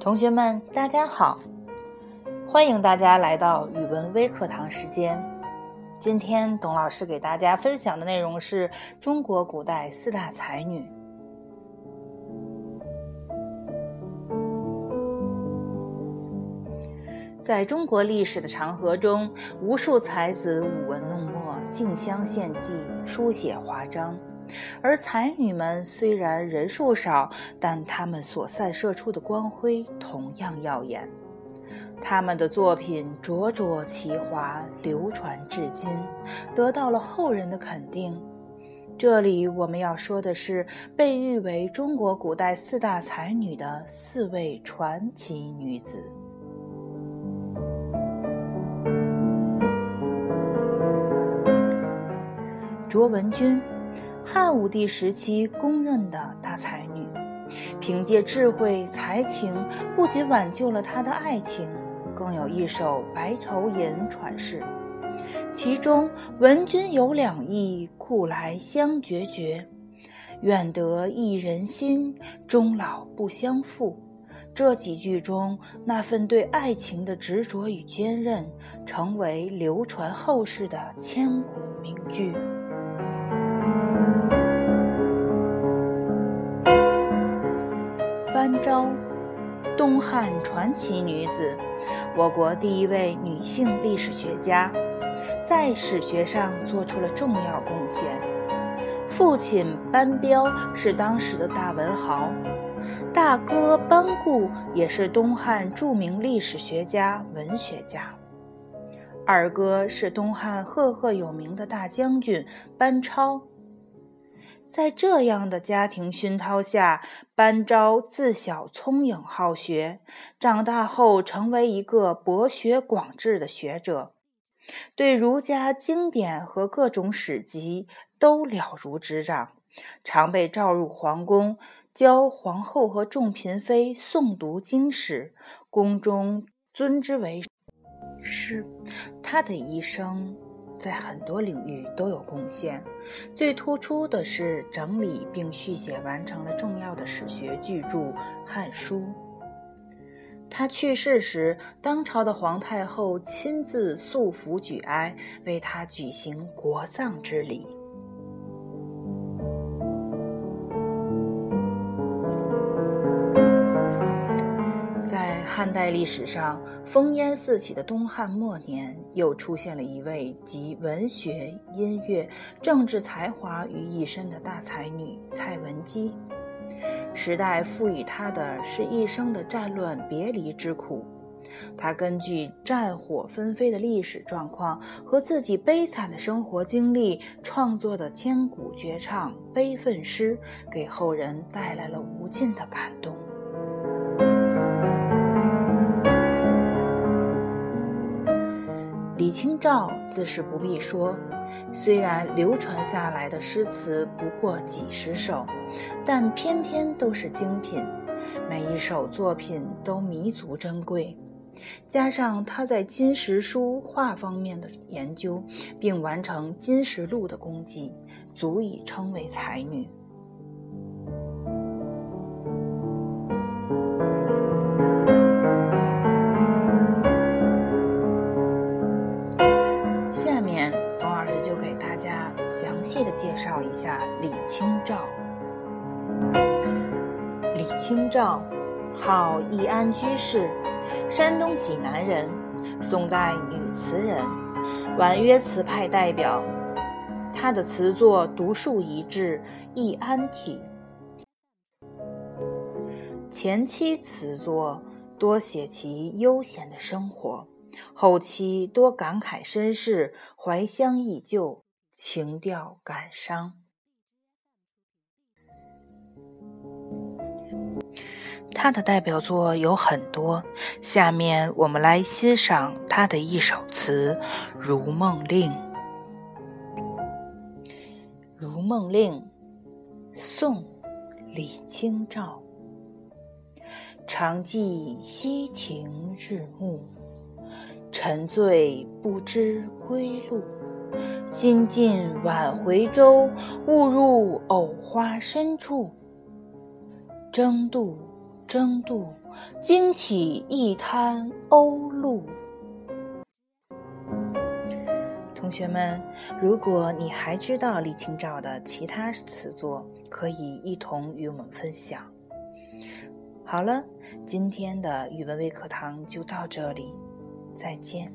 同学们，大家好！欢迎大家来到语文微课堂时间。今天董老师给大家分享的内容是中国古代四大才女。在中国历史的长河中，无数才子舞文弄墨，竞相献技，书写华章。而才女们虽然人数少，但她们所散射出的光辉同样耀眼。她们的作品灼灼其华，流传至今，得到了后人的肯定。这里我们要说的是被誉为中国古代四大才女的四位传奇女子：卓文君。汉武帝时期公认的大才女，凭借智慧才情，不仅挽救了他的爱情，更有一首《白头吟》传世。其中“闻君有两意，故来相决绝。愿得一人心，终老不相负。”这几句中那份对爱情的执着与坚韧，成为流传后世的千古名句。班昭，东汉传奇女子，我国第一位女性历史学家，在史学上做出了重要贡献。父亲班彪是当时的大文豪，大哥班固也是东汉著名历史学家、文学家，二哥是东汉赫赫有名的大将军班超。在这样的家庭熏陶下，班昭自小聪颖好学，长大后成为一个博学广智的学者，对儒家经典和各种史籍都了如指掌，常被召入皇宫，教皇后和众嫔妃诵读经史，宫中尊之为师。他的一生。在很多领域都有贡献，最突出的是整理并续写完成了重要的史学巨著《汉书》。他去世时，当朝的皇太后亲自素服举哀，为他举行国葬之礼。汉代历史上烽烟四起的东汉末年，又出现了一位集文学、音乐、政治才华于一身的大才女蔡文姬。时代赋予她的是一生的战乱别离之苦。她根据战火纷飞的历史状况和自己悲惨的生活经历，创作的千古绝唱《悲愤诗》，给后人带来了无尽的感动。李清照自是不必说，虽然流传下来的诗词不过几十首，但偏偏都是精品，每一首作品都弥足珍贵。加上他在金石书画方面的研究，并完成《金石录》的功绩，足以称为才女。的介绍一下李清照。李清照，号易安居士，山东济南人，宋代女词人，婉约词派代表。她的词作独树一帜，易安体。前期词作多写其悠闲的生活，后期多感慨身世，怀乡忆旧。情调感伤，他的代表作有很多。下面我们来欣赏他的一首词《如梦令》。《如梦令》，宋·李清照。常记溪亭日暮，沉醉不知归路。新进晚回舟，误入藕花深处。争渡争渡，惊起一滩鸥鹭。同学们，如果你还知道李清照的其他词作，可以一同与我们分享。好了，今天的语文微课堂就到这里，再见。